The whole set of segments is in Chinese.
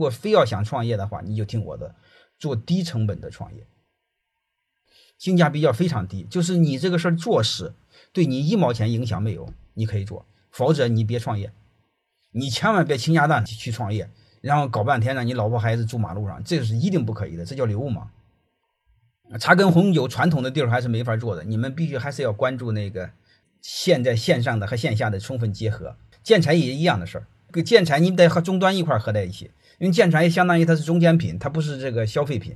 如果非要想创业的话，你就听我的，做低成本的创业，性价比要非常低。就是你这个事儿做实，对你一毛钱影响没有，你可以做，否则你别创业。你千万别倾家荡产去创业，然后搞半天让你老婆孩子住马路上，这是一定不可以的，这叫流氓。茶跟红酒传统的地儿还是没法做的，你们必须还是要关注那个现在线上的和线下的充分结合。建材也一样的事儿，跟建材你得和终端一块合在一起，因为建材相当于它是中间品，它不是这个消费品。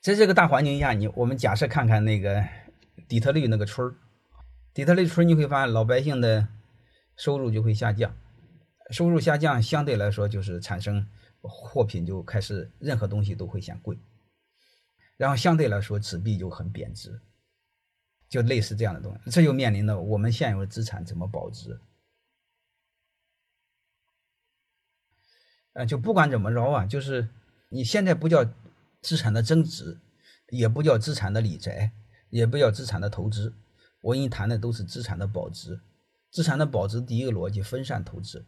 在这个大环境下，你我们假设看看那个底特律那个村儿，底特律村你会发现老百姓的收入就会下降，收入下降相对来说就是产生货品就开始任何东西都会显贵。然后相对来说，纸币就很贬值，就类似这样的东西，这就面临着我们现有的资产怎么保值。呃，就不管怎么着啊，就是你现在不叫资产的增值，也不叫资产的理财，也不叫资产的投资，我跟你谈的都是资产的保值。资产的保值第一个逻辑分散投资，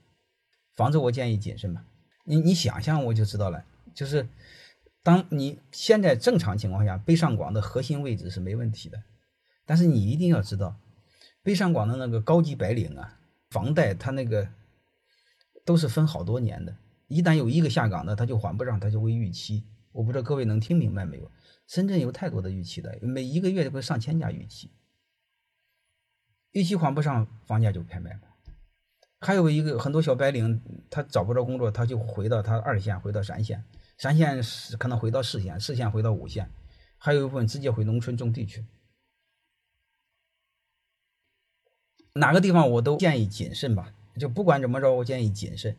房子我建议谨慎吧。你你想象我就知道了，就是。当你现在正常情况下，北上广的核心位置是没问题的，但是你一定要知道，北上广的那个高级白领啊，房贷他那个都是分好多年的，一旦有一个下岗的，他就还不上，他就会逾期。我不知道各位能听明白没有？深圳有太多的逾期的，每一个月都会上千家逾期，逾期还不上，房价就拍卖了。还有一个很多小白领，他找不着工作，他就回到他二线，回到三线。三线是可能回到四线，四线回到五线，还有一部分直接回农村种地去。哪个地方我都建议谨慎吧，就不管怎么着，我建议谨慎。